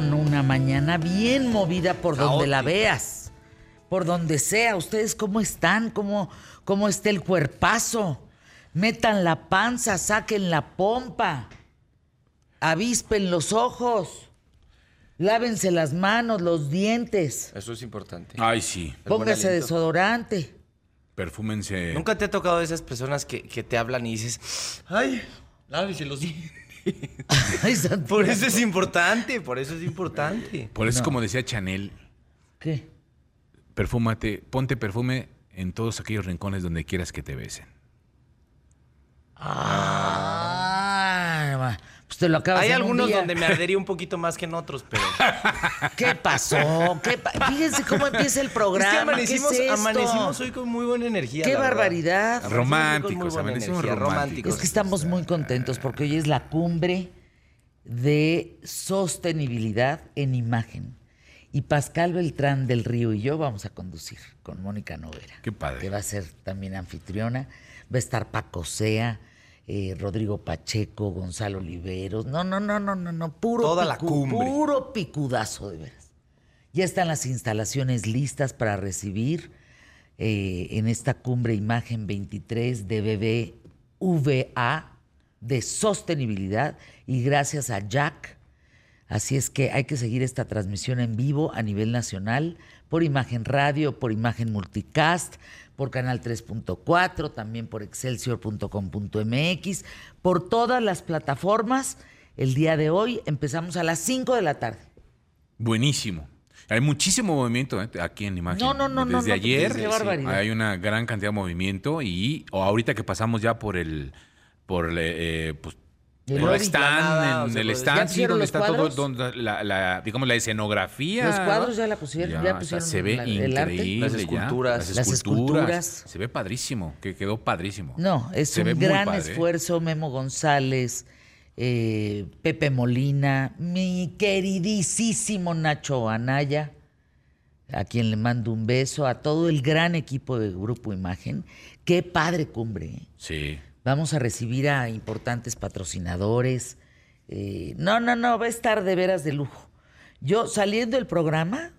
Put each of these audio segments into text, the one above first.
no, no, una mañana bien movida por donde la veas. Por donde sea. ¿Ustedes cómo están? ¿Cómo, cómo está el cuerpazo? Metan la panza, saquen la pompa. Avispen los ojos. Lávense las manos, los dientes. Eso es importante. Ay, sí. Póngase desodorante. Perfúmense. ¿Nunca te ha tocado de esas personas que, que te hablan y dices, ay, lávese los dientes? Ay. Por eso es importante, por eso es importante. Por eso, No. como decía Chanel, ¿Qué? perfúmate, ponte perfume en todos aquellos rincones donde quieras que te besen. Ah, pues te lo acabas Hay un algunos día. donde me ardería un poquito más que en otros, pero... ¿Qué pasó? ¿Qué pa- Fíjense cómo empieza el Es programa. que amanecimos, ¿Qué es esto? amanecimos hoy con muy buena energía. ¡Qué barbaridad! Amanecimos Románticos, con muy buena amanecimos energía, románticos. Es que estamos muy contentos porque hoy es la cumbre de sostenibilidad en imagen. Y Pascal Beltrán del Río y yo vamos a conducir con Mónica Novera. Qué padre. Que va a ser también anfitriona. Va a estar Paco Sea, eh, Rodrigo Pacheco, Gonzalo Oliveros. No, no, no, no, no, no. Puro Toda la cumbre. Puro picudazo, de veras. Ya están las instalaciones listas para recibir eh, en esta cumbre Imagen 23 de BBVA de sostenibilidad y gracias a Jack. Así es que hay que seguir esta transmisión en vivo a nivel nacional por Imagen Radio, por Imagen Multicast, por Canal 3.4, también por excelsior.com.mx, por todas las plataformas. El día de hoy empezamos a las 5 de la tarde. Buenísimo. Hay muchísimo movimiento ¿eh? aquí en Imagen. No, no, no, Desde no, ayer qué barbaridad. hay una gran cantidad de movimiento y o ahorita que pasamos ya por el por el, eh, pues, El el lobby. stand, Nada, o en sea, el pues, stand, ¿ya sí, donde está todo, donde la, la- digamos la escenografía. Los cuadros ya la pusieron, ya pusieron se ve la- el arte. increíble Las esculturas. las Las esculturas. esculturas. Se ve padrísimo, que quedó padrísimo. No, es Se ve un gran padre, ¿eh? esfuerzo. Memo González, eh, Pepe Molina, mi queridísimo Nacho Anaya, a quien le mando un beso, a todo el gran equipo de Grupo Imagen. Qué padre cumbre. ¿eh? Sí. Vamos a recibir a importantes patrocinadores. Eh, no, no, no, va a estar de veras de lujo. Yo saliendo del programa,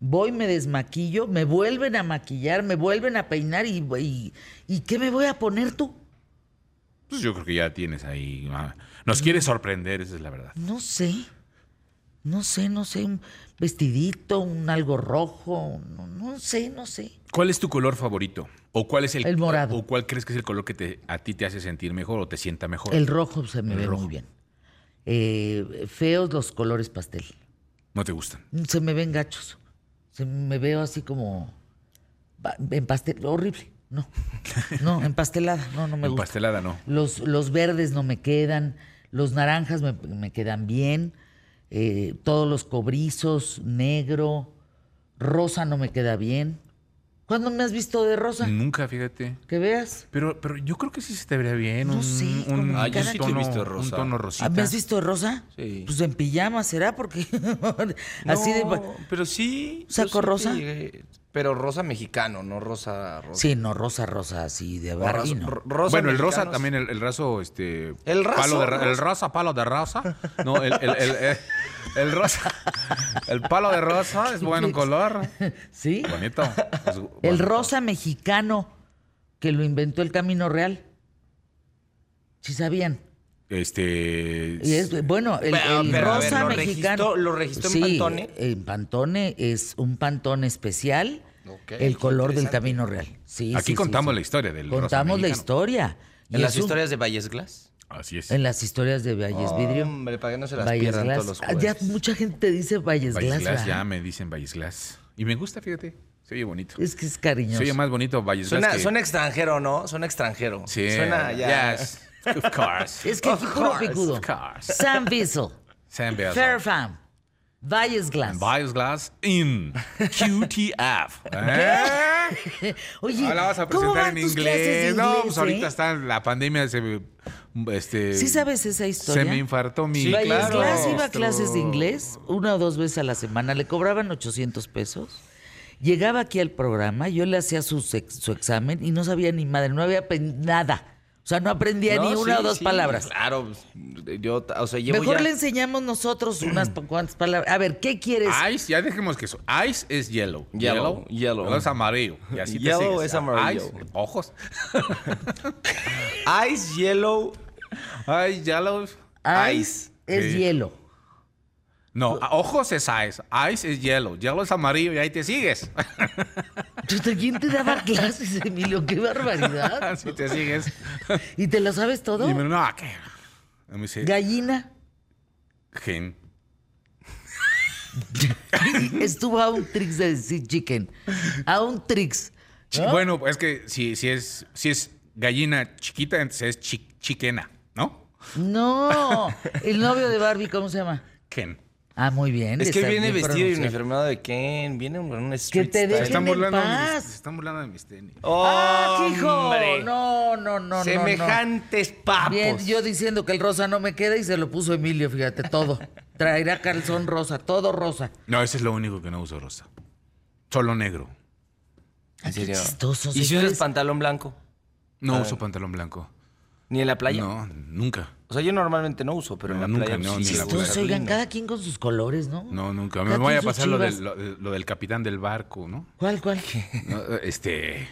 voy, me desmaquillo, me vuelven a maquillar, me vuelven a peinar y, y, ¿y qué me voy a poner tú? Pues yo creo que ya tienes ahí. ah, Nos quiere sorprender, esa es la verdad. No sé. No sé, no sé, un vestidito, un algo rojo, no, no sé, no sé. ¿Cuál es tu color favorito? ¿O cuál es el, El morado. ¿O cuál crees que es el color que te, a ti te hace sentir mejor o te sienta mejor? El rojo se me El ve rojo. muy bien. Eh, feos los colores pastel. No te gustan. Se me ven gachos. Se me veo así como en pastel, horrible. No, no, empastelada, no, no me En gusta. pastelada no. Los, los verdes no me quedan, los naranjas me, me quedan bien, eh, todos los cobrizos, negro, rosa no me queda bien. ¿Cuándo me has visto de rosa? Nunca, fíjate. Que veas. Pero, pero yo creo que sí se te vería bien. No un, sé, un, Ah, yo sí te he tono, visto de un rosa. tono Ah, rosita. ¿Me has visto de rosa? Sí. Pues en pijama será, porque así de... Pero sí. ¿Saco sí rosa? pero rosa mexicano, no rosa rosa. Sí, no, rosa, rosa, así de O rosa- rosa bueno, el rosa también, el, el raso, este... El raso, Palo de ra- el rosa. palo de rosa. No, el, el, el, el- rosa. El palo de rosa es bueno en color. ¿Sí? Bonito. Es El bonito. rosa mexicano que lo inventó el Camino Real. ¿Sí sabían? Este... Y es, bueno, el, Pero, el pero, a ver, rosa ¿lo mexicano. registró- lo registró en Sí, Pantone? En Pantone es un Pantone especial. El color del. Camino Real. Sí, Aquí sí, contamos sí. la historia del rosa Contamos la historia. Y En las es un- historias de Valles Glass. Así es. En las historias de Valles Vidrio. Hombre, para que no se las Valles pierdan Glass. todos los Ah, ya jueves. mucha gente te dice Valles, Valles Glass. Ya me dicen Valles Glass. Y me gusta, fíjate. Se oye bonito. Es que es cariñoso. Se oye más bonito Valles Suena, Glass que... suena extranjero, ¿no? Suena extranjero. Sí. Suena ya. Yes. Of course. Es que Of puro course, picudo. of course. Sam Bissell, Sam Bell. Fairfam, Valles Glass. Valles Glass in QTF. ¿Eh? Oye, Ahora vas a ¿cómo presentar van en tus clases de inglés. No, pues ahorita eh? está la pandemia. Se, este, ¿Sí sabes esa historia? Se me infartó mi. Sí, claro. Iba a clases de inglés una o dos veces a la semana, le cobraban 800 pesos. Llegaba aquí al programa, yo le hacía su, examen y no sabía ni madre, no había nada. O sea, no aprendía No, ni una sí, o dos sí, palabras. Claro, pues, yo, o sea, llevo Mejor ya... le enseñamos nosotros unas cuantas palabras. A ver, ¿qué quieres? Ice, ya dejemos que eso. Ice es yellow. Yellow, yellow. Yellow es amarillo. Y así Yellow es amarillo. Ice, ojos. Ice, yellow, Ice, yellow. Ice es Sí. hielo. No, ojos es ice. Ice es yellow. Yellow es amarillo y ahí te sigues. ¿Quién te daba clases, Emilio? ¡Qué barbaridad! Así te sigues. ¿Y te lo sabes todo? Y me no, ¿qué? Gallina. gen. Estuvo a un trix de decir chicken. A un trix. Chi- Bueno, es que si, si, es, si es gallina chiquita, entonces es chi- chiquena, ¿no? No. El novio de Barbie, ¿cómo se llama? Ken. Ah, muy bien. Es que viene vestido y uniformado de Ken. Viene con un Que street te style. dejen están en burlando de mis- se están burlando de mis tenis. ¡Ah, hijo! ¡Hombre! No, no, no, no. Semejantes no. papos. Bien, yo diciendo que el rosa no me queda y se lo puso Emilio, fíjate, todo. Traerá calzón rosa, todo rosa. No, ese es lo único que no uso rosa. Solo negro. En serio. chistoso, ¿Y si usas pantalón blanco? No Ah. uso pantalón blanco. ¿Ni en la playa? No, nunca. O sea, yo normalmente no uso, pero No, en la nunca, playa no, pues, ni sí. en la sí, playa. Entonces, oigan, cada quien con sus colores, ¿no? No, nunca. Cada Me voy a pasar lo del, lo, lo del capitán del barco, ¿no? ¿Cuál, cuál? No, Este,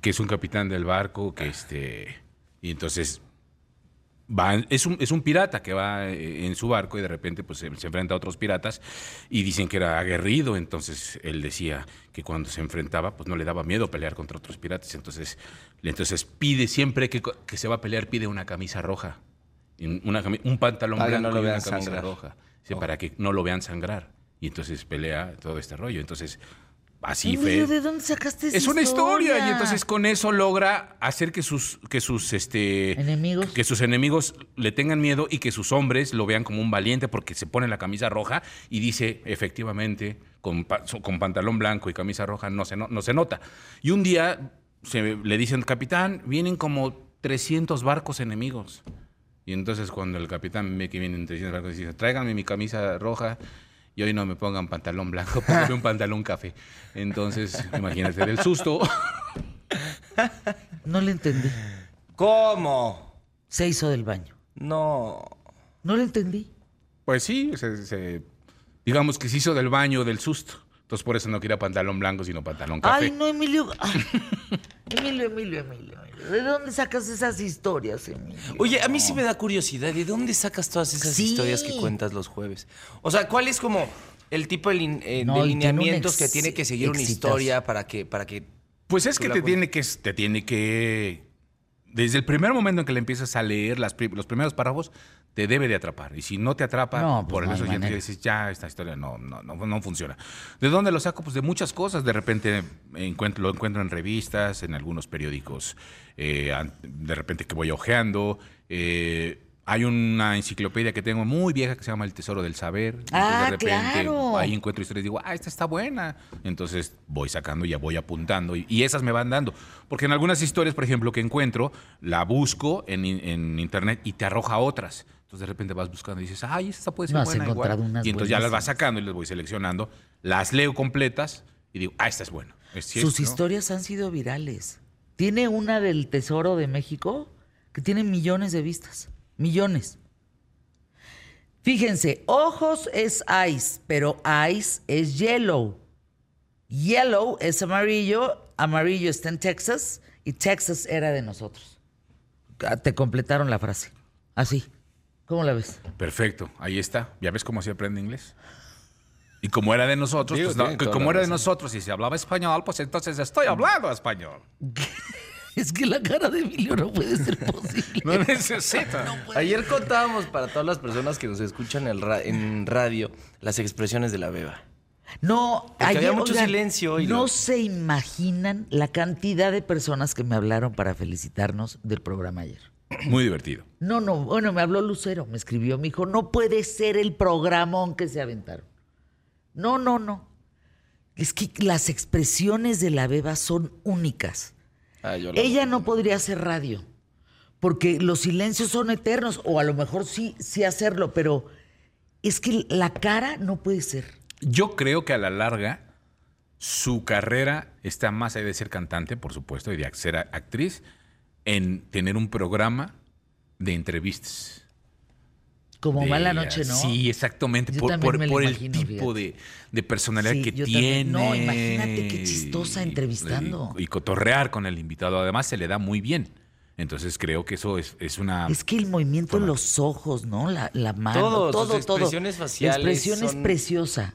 que es un capitán del barco, que este, y entonces va, es un, es un pirata que va eh, en su barco y de repente pues se, se enfrenta a otros piratas y dicen que era aguerrido, entonces él decía que cuando se enfrentaba pues no le daba miedo pelear contra otros piratas, entonces, entonces pide siempre que, que se va a pelear, pide una camisa roja, una un pantalón Para blanco no y una camisa sangrar. roja, sí, para que no lo vean sangrar. Y entonces pelea todo este rollo. Entonces, así fue. ¿de dónde sacaste esa Es una historia y entonces con eso logra hacer que sus que sus este Enemigos. que sus enemigos le tengan miedo y que sus hombres lo vean como un valiente porque se pone la camisa roja y dice efectivamente con, con pantalón blanco y camisa roja no se no, no se nota. Y un día se, le dicen capitán vienen como 300 barcos enemigos. Y entonces cuando el capitán ve que vienen 300 barcos dice tráiganme mi camisa roja y hoy no me pongan pantalón blanco, pónganme un pantalón café. Entonces, imagínate del susto. No le entendí. ¿Cómo? Se hizo del baño. No. No le entendí. Pues sí, se- se- digamos que se hizo del baño del susto. Entonces por eso no quería pantalón blanco, sino pantalón café. Ay, no, Emilio. Ay, Emilio, Emilio, Emilio, Emilio. ¿De dónde sacas esas historias, Emilio? Oye, a mí sí me da curiosidad. ¿De dónde sacas todas esas Sí. historias que cuentas los jueves? O sea, ¿cuál es como el tipo de, lin- eh, No, de y tiene un lineamientos que tiene que seguir una historia para que, para que Pues es que te tiene que, te tiene que, desde el primer momento en que le empiezas a leer las los primeros párrafos, te debe de atrapar. Y si no te atrapa, No, pues por no eso ya dices, ya, esta historia no, no, no, no funciona. ¿De dónde lo saco? Pues de muchas cosas. De repente encuentro, lo encuentro en revistas, en algunos periódicos, eh, de repente que voy ojeando. eh, hay una enciclopedia que tengo muy vieja que se llama El Tesoro del Saber. Ah, de repente claro. ahí encuentro historias y digo, ah, esta está buena. Entonces voy sacando, ya voy apuntando y, y esas me van dando. Porque en algunas historias, por ejemplo, que encuentro, la busco en, in- en internet y te arroja otras. Entonces de repente vas buscando y dices, ay, esta puede ser No, has buena encontrado igual. unas Y entonces ya las vas sacando y las voy seleccionando, las leo completas y digo, ah, esta es buena. Es Sus historias han sido virales. Tiene una del Tesoro de México que tiene millones de vistas. Millones. Fíjense, ojos es ice, pero ice es yellow. Yellow es amarillo, amarillo está en Texas y Texas era de nosotros. Ah, Te completaron la frase. Así. ¿Cómo la ves? Perfecto, ahí está. ¿Ya ves cómo se aprende inglés? Y como era de nosotros, Digo, pues no, como era de nosotros y se hablaba español, pues entonces estoy hablando español. Es que la cara de Emilio no puede ser posible. No necesito. Ayer contábamos para todas las personas que nos escuchan el ra- en radio las expresiones de la beba. No, Porque había mucho silencio y no lo- se imaginan la cantidad de personas que me hablaron para felicitarnos del programa ayer. Muy divertido. No, no, bueno, me habló Lucero, me escribió, me dijo, no puede ser el programón que se aventaron. No, no, no. Es que las expresiones de la beba son únicas. Ah, Ella no podría hacer radio, porque los silencios son eternos, o a lo mejor sí, sí hacerlo, pero es que la cara no puede ser. Yo creo que a la larga su carrera está más allá de ser cantante, por supuesto, y de ser actriz, en tener un programa de entrevistas. Como De- mala noche, ¿no? Sí, exactamente. Yo por también por- me lo por el tipo de, de personalidad Sí, que yo tiene. también. No, imagínate qué chistosa y- entrevistando. Y, y cotorrear con el invitado. Además, se le da muy bien. Entonces, creo que eso es, es una. Es que el movimiento Forma. los ojos, ¿no? La, la mano, Todo, todo, sus todo. expresiones faciales La expresión es preciosa.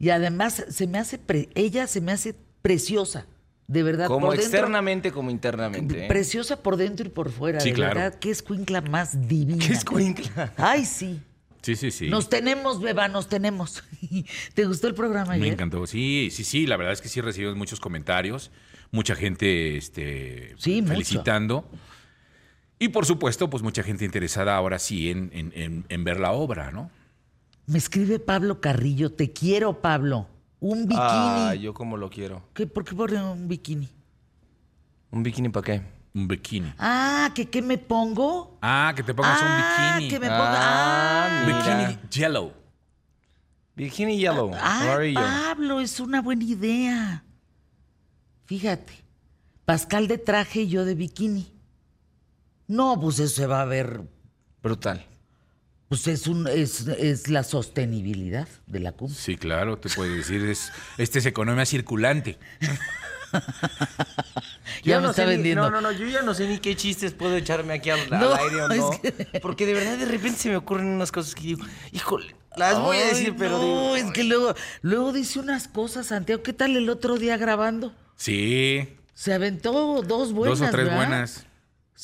Y además se me hace, pre- ella se me hace preciosa, de verdad. Como por dentro, externamente como internamente. ¿eh? Preciosa por dentro y por fuera, Sí, de claro. verdad. Qué escuincla más divina. ¿Qué escuincla? Ay, sí. Sí, sí, sí. Nos tenemos, beba, nos tenemos. ¿Te gustó el programa Me ayer? encantó. Sí, sí, sí. La verdad es que sí recibimos muchos comentarios. Mucha gente este, Sí, mucho. felicitando. Y por supuesto, pues mucha gente interesada ahora sí en, en- en- en ver la obra, ¿no? Me escribe Pablo Carrillo, te quiero, Pablo. Un bikini. Ah, yo como lo quiero. ¿Qué, ¿Por qué pone un bikini? ¿Un bikini para qué? Un bikini. Ah, ¿que qué me pongo? Ah, que te pongas ah, un bikini. que me ponga. Ah, Ah, mira. Bikini yellow. Bikini yellow. Amarillo. Pablo, es una buena idea. Fíjate. Pascal de traje y yo de bikini. No, pues eso se va a ver. Brutal. Pues es un, es, es la sostenibilidad de la cumbre. Sí, claro, te puede decir, es, este es economía circulante. Ya Yo me no está sé ni- vendiendo. no, no, no, yo ya no sé ni qué chistes puedo echarme aquí al, aire o es no. que- Porque de verdad de repente se me ocurren unas cosas que digo, híjole, las voy a decir, pero no, digo, es que luego, luego dice unas cosas, Santiago. ¿Qué tal el otro día grabando? Sí, Se aventó dos buenas. dos o tres ¿verdad? buenas.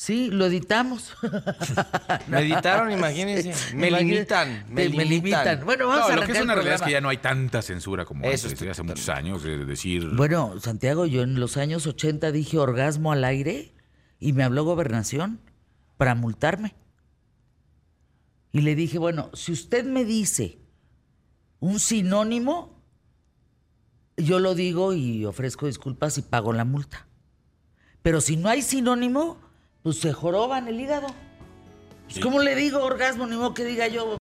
Sí, lo editamos. me editaron, imagínense. Me limitan, me limitan. Bueno, vamos No, a lo que es una realidad es que ya no hay tanta censura como Eso antes, hace muchos años, de decir... Bueno, Santiago, yo en los años 80 dije orgasmo al aire y me habló gobernación para multarme. Y le dije, bueno, si usted me dice un sinónimo, yo lo digo y ofrezco disculpas y pago la multa. Pero si no hay sinónimo, pues se joroban el hígado. Pues, ¿Cómo le digo orgasmo? Ni modo que diga yo